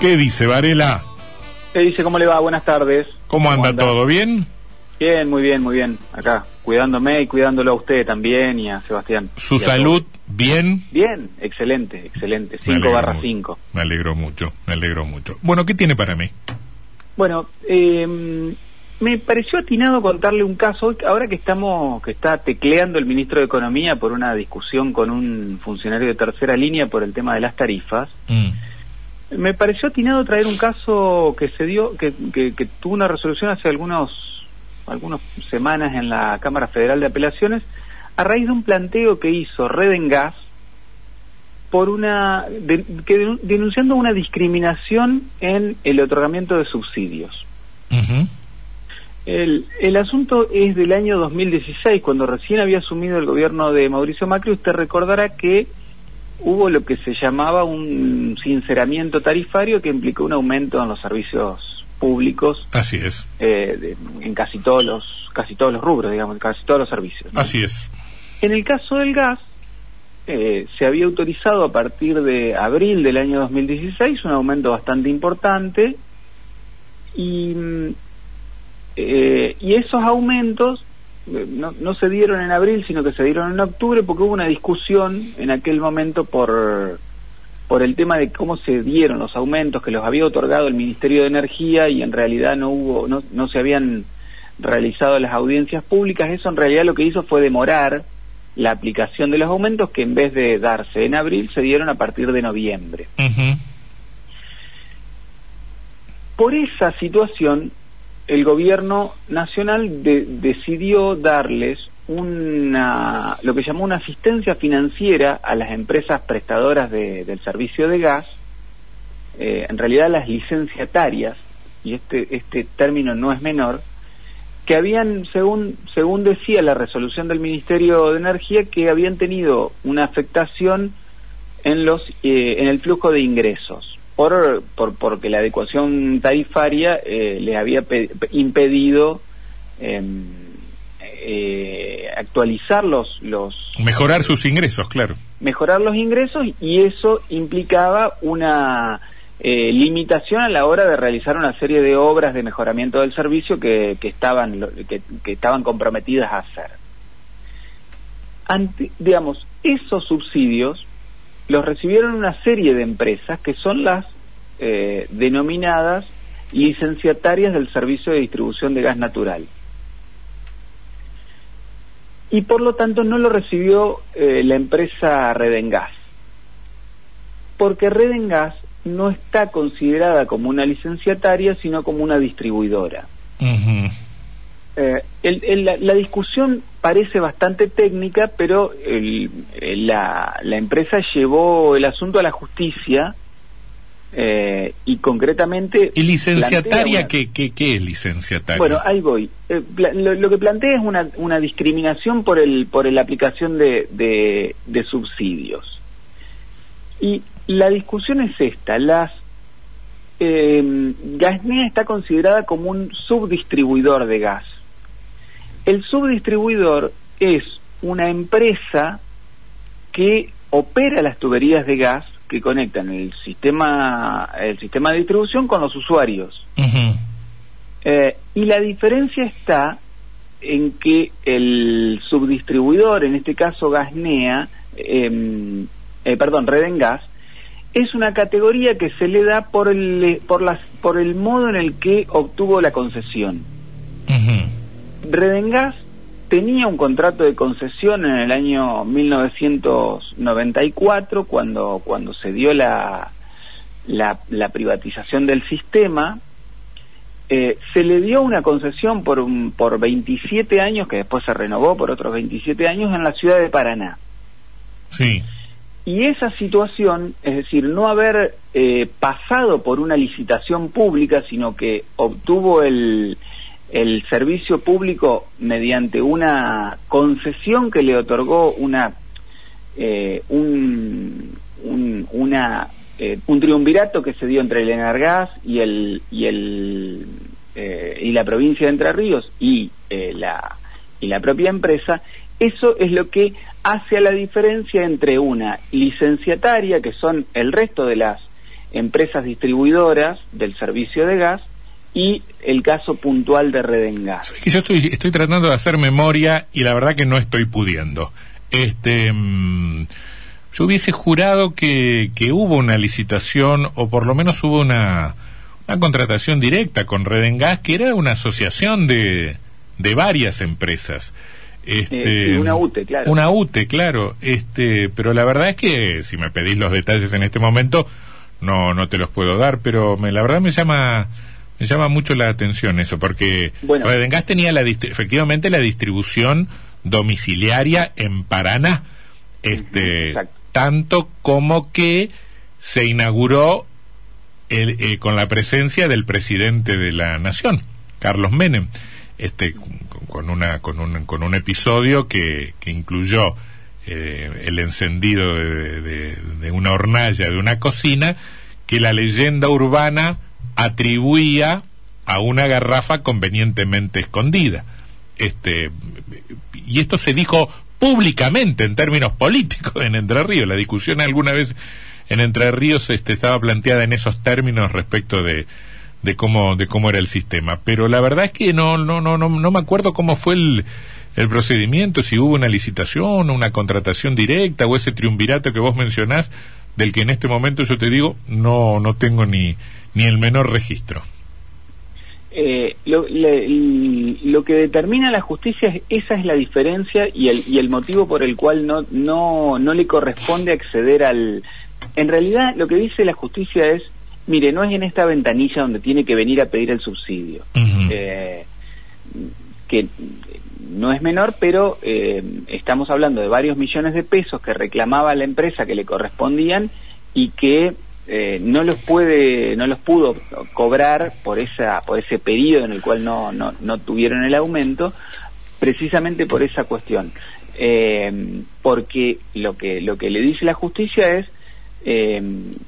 ¿Qué dice Varela? ¿Qué dice? ¿Cómo le va? Buenas tardes. ¿Cómo anda todo? ¿Bien? Bien, muy bien, muy bien. Acá, cuidándome y cuidándolo a usted también y a Sebastián. ¿Su salud todos. bien? Bien, excelente, excelente. Me 5 alegro barra mucho. 5. Me alegro mucho, me alegro mucho. Bueno, ¿qué tiene para mí? Bueno, eh, me pareció atinado contarle un caso, ahora que estamos, que está tecleando el ministro de Economía por una discusión con un funcionario de tercera línea por el tema de las tarifas. Mm, Me pareció atinado traer un caso que se dio, que, que- que tuvo una resolución hace algunos, algunas semanas en la Cámara Federal de Apelaciones, a raíz de un planteo que hizo Red en Gas por una, de- que denu- denunciando una discriminación en el otorgamiento de subsidios. El, el asunto es del año 2016, cuando recién había asumido el gobierno de Mauricio Macri. Usted recordará que hubo lo que se llamaba un sinceramiento tarifario que implicó un aumento en los servicios públicos Así es, eh, de- en casi todos los casi todos los rubros, digamos, casi todos los servicios. ¿no? así es. En el caso del gas, eh, se había autorizado a partir de abril del año 2016 un aumento bastante importante y, mm, eh, y esos aumentos no, no se dieron en abril, sino que se dieron en octubre porque hubo una discusión en aquel momento por por el tema de cómo se dieron los aumentos que los había otorgado el Ministerio de Energía y en realidad no hubo no, no se habían realizado las audiencias públicas. Eso en realidad lo que hizo fue demorar la aplicación de los aumentos que en vez de darse en abril se dieron a partir de noviembre. Por esa situación el gobierno nacional de- decidió darles una lo que llamó una asistencia financiera a las empresas prestadoras de- del servicio de gas. Eh, en realidad las licenciatarias y este este término no es menor que habían según según decía la resolución del Ministerio de Energía que habían tenido una afectación en los eh, en el flujo de ingresos por, por porque la adecuación tarifaria eh, le había pe- pe- impedido em, eh, actualizar los los Mejorar sus ingresos, claro. mejorar los ingresos y eso implicaba una eh, limitación a la hora de realizar una serie de obras de mejoramiento del servicio que, que estaban que, que estaban comprometidas a hacer. Ante, digamos, esos subsidios los recibieron una serie de empresas que son las eh, denominadas licenciatarias del servicio de distribución de gas natural y por lo tanto no lo recibió eh, la empresa Redengas. Porque Redengas no está considerada como una licenciataria, sino como una distribuidora. Eh, el- el- la, la discusión parece bastante técnica, pero el- la, la empresa llevó el asunto a la justicia eh, y concretamente... ¿Y licenciataria una- qué, qué, qué es licenciataria? Bueno, ahí voy. Eh, lo, lo que plantea es una, una discriminación por el por la aplicación de, de, de subsidios. Y la discusión es esta. Las eh, Gasnea está considerada como un subdistribuidor de gas. El subdistribuidor es una empresa que opera las tuberías de gas que conectan el sistema el sistema de distribución con los usuarios. Eh, y la diferencia está en que el subdistribuidor, en este caso Gasnea, eh, eh, perdón, Redengas, es una categoría que se le da por el, por, las, por el modo en el que obtuvo la concesión. Redengas tenía un contrato de concesión en el año 1994, cuando, cuando se dio la, la, la privatización del sistema, eh, se le dio una concesión por, un, por 27 años, que después se renovó por otros 27 años, en la ciudad de Paraná. Sí. Y esa situación, es decir, no haber eh, pasado por una licitación pública, sino que obtuvo el, el servicio público mediante una concesión que le otorgó una eh, un, un, una, eh, un triunvirato que se dio entre el Enargas y el y el eh, y la provincia de Entre Ríos y eh, la y la propia empresa eso es lo que hace a la diferencia entre una licenciataria que son el resto de las empresas distribuidoras del servicio de gas y el caso puntual de Redengas. ¿Sabes que yo estoy, estoy tratando de hacer memoria y la verdad que no estoy pudiendo. Este, mm, yo hubiese jurado que, que hubo una licitación o por lo menos hubo una, una contratación directa con Redengas que era una asociación de, de varias empresas. Este, Eh, una UTE, claro. Una UTE, claro. Este, pero la verdad es que si me pedís los detalles en este momento, no, no te los puedo dar, pero me, la verdad me llama, me llama mucho la atención eso, porque Bueno. Redengas tenía la, efectivamente la distribución domiciliaria en Paraná, este, exacto. tanto como que se inauguró el- eh, con la presencia del presidente de la nación, Carlos Menem, este, con- con una con un con un episodio que, que incluyó eh, el encendido de, de- de una hornalla de una cocina que la leyenda urbana atribuía a una garrafa convenientemente escondida. Este, y esto se dijo públicamente en términos políticos en Entre Ríos. La discusión alguna vez en Entre Ríos este, estaba planteada en esos términos respecto de, de cómo de cómo era el sistema. Pero la verdad es que no no no no, no me acuerdo cómo fue el, el procedimiento, si hubo una licitación, una contratación directa o ese triunvirato que vos mencionás, del que en este momento yo te digo no no tengo ni ni el menor registro. Eh, lo, le- lo que determina la justicia es esa es la diferencia y el, y el motivo por el cual no, no, no le corresponde acceder al... En realidad lo que dice la justicia es, mire, no es en esta ventanilla donde tiene que venir a pedir el subsidio, eh, que no es menor, pero eh, estamos hablando de varios millones de pesos que reclamaba la empresa que le correspondían y que eh, no los puede no los pudo cobrar por esa por ese periodo en el cual no no, no tuvieron el aumento precisamente por esa cuestión. Eh, porque lo que lo que le dice la justicia es eh,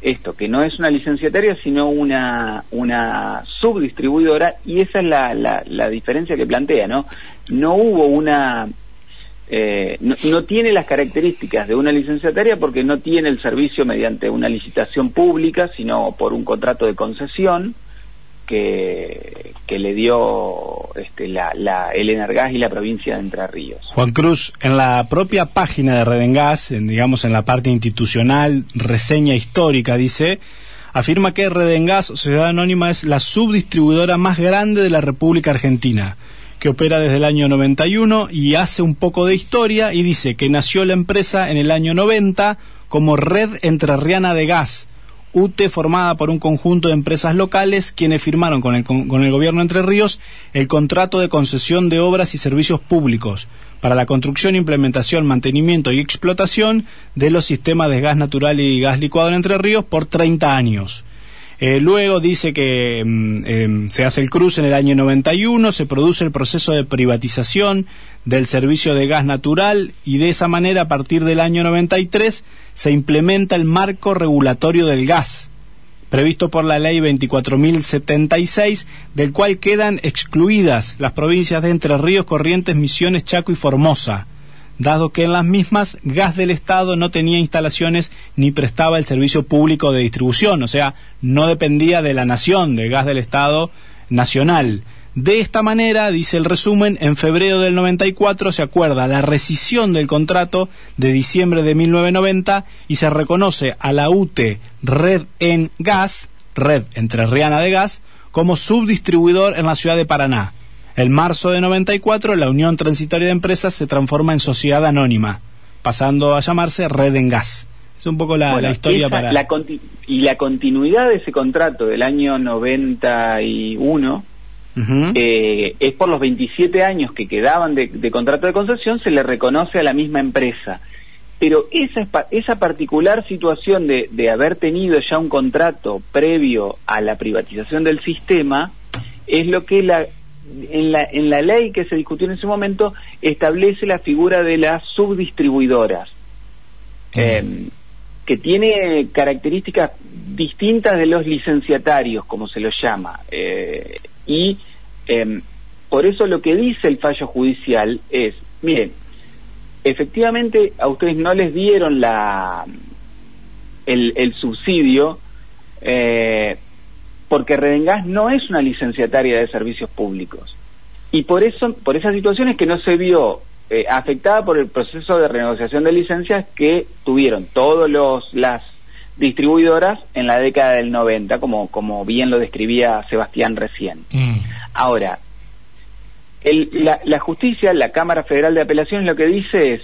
esto que no es una licenciataria sino una una subdistribuidora y esa es la, la, la diferencia que plantea no no hubo una eh, no, tiene las características de una licenciataria porque no tiene el servicio mediante una licitación pública, sino por un contrato de concesión que, que le dio este, la, la, el Energas y la provincia de Entre Ríos. Juan Cruz, en la propia página de Redengas, en, digamos en la parte institucional, reseña histórica, dice, afirma que Redengas, Sociedad Anónima, es la subdistribuidora más grande de la República Argentina, que opera desde el año 91 y hace un poco de historia y dice que nació la empresa en el año 90 como Red Entrerriana de Gas, UTE formada por un conjunto de empresas locales quienes firmaron con el, con, el gobierno de Entre Ríos el contrato de concesión de obras y servicios públicos para la construcción, implementación, mantenimiento y explotación de los sistemas de gas natural y gas licuado en Entre Ríos por 30 años. Eh, luego dice que mm, em, se hace el cruce en el año 91, se produce el proceso de privatización del servicio de gas natural y de esa manera a partir del año 93 se implementa el marco regulatorio del gas previsto por la ley 24.076, del cual quedan excluidas las provincias de Entre Ríos, Corrientes, Misiones, Chaco y Formosa, dado que en las mismas Gas del Estado no tenía instalaciones ni prestaba el servicio público de distribución, o sea, no dependía de la nación, del Gas del Estado nacional. De esta manera, dice el resumen, en febrero del 94 se acuerda la rescisión del contrato de diciembre de 1990 y se reconoce a la UTE Red en Gas, Red Entrerriana de Gas, como subdistribuidor en la ciudad de Paraná. En marzo de 94, la Unión Transitoria de Empresas se transforma en sociedad anónima, pasando a llamarse Red en Gas. Es un poco la, Bueno, la historia esa- para... la y la continuidad de ese contrato del año 91 Ujú. eh, es por los 27 años que quedaban de, de contrato de concesión, se le reconoce a la misma empresa. Pero esa, esa particular situación de, de haber tenido ya un contrato previo a la privatización del sistema es lo que la, en, la, en la ley que se discutió en ese momento establece la figura de las subdistribuidoras, eh, que tiene características distintas de los licenciatarios, como se los llama. eh, y eh, por eso lo que dice el fallo judicial es, miren, efectivamente a ustedes no les dieron la el, el subsidio eh, porque Redengas no es una licenciataria de servicios públicos y por eso por esas situaciones que no se vio eh, afectada por el proceso de renegociación de licencias que tuvieron todos los las distribuidoras en la década del 90 como como bien lo describía Sebastián recién Mm. Ahora, el- la, la justicia, la Cámara Federal de Apelaciones, lo que dice es,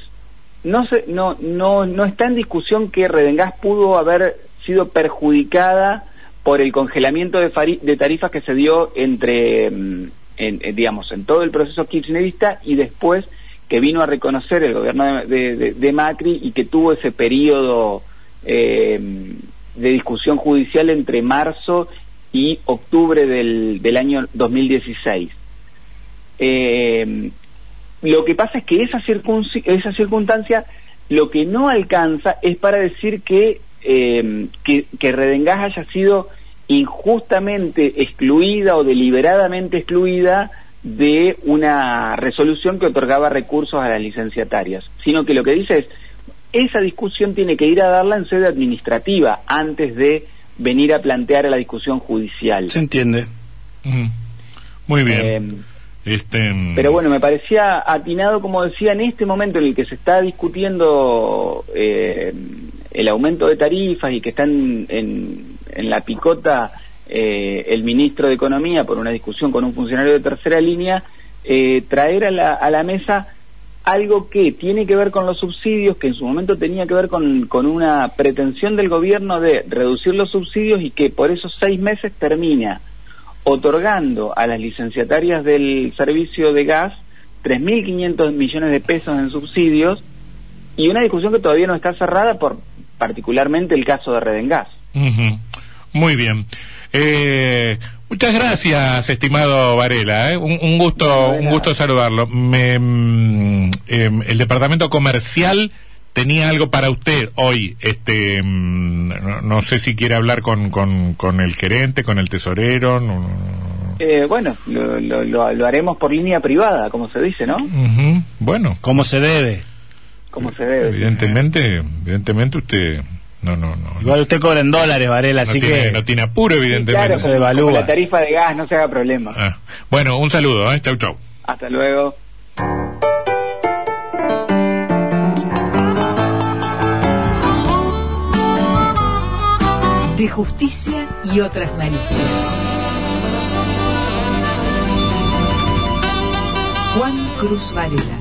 no, se, no, no, no está en discusión que Redengás pudo haber sido perjudicada por el congelamiento de, tarifas que se dio entre, mm, en, eh, digamos, en todo el proceso kirchnerista y después que vino a reconocer el gobierno de, de- Macri y que tuvo ese periodo eh, de discusión judicial entre marzo y octubre del, del año 2016. Eh, lo que pasa es que esa, esa circunstancia lo que no alcanza es para decir que, eh, que, que Redengás haya sido injustamente excluida o deliberadamente excluida de una resolución que otorgaba recursos a las licenciatarias, sino que lo que dice es, esa discusión tiene que ir a darla en sede administrativa antes de venir a plantear a la discusión judicial. Se entiende. Mm. Muy bien. Eh, este, mm, Pero bueno, me parecía atinado, como decía, en este momento en el que se está discutiendo eh, el aumento de tarifas y que está en, en- en la picota eh, el ministro de Economía por una discusión con un funcionario de tercera línea, eh, traer a la, a la mesa algo que tiene que ver con los subsidios, que en su momento tenía que ver con, con una pretensión del gobierno de reducir los subsidios y que por esos seis meses termina otorgando a las licenciatarias del servicio de gas 3.500 millones de pesos en subsidios y una discusión que todavía no está cerrada por particularmente el caso de Redengas. Muy bien. Eh, muchas gracias, estimado Varela. ¿eh? Un, un gusto, No, un gusto saludarlo. Me, mm, em, el departamento comercial tenía algo para usted hoy. Este, mm, no, no sé si quiere hablar con, con, con el gerente, con el tesorero. no- no- Eh, bueno, lo, lo- lo- lo haremos por línea privada, como se dice, ¿no? Bueno, Como se debe. Como se debe. evidentemente, evidentemente usted no, no, no. Igual usted cobra en dólares, Varela, no así tiene, que... no tiene apuro, Sí, evidentemente. claro, se como- devalúa. como la tarifa de gas, no se haga problema. Ah. Bueno, un saludo, ¿eh? Chau, chau. Hasta luego. De justicia y otras malicias. Juan Cruz Varela.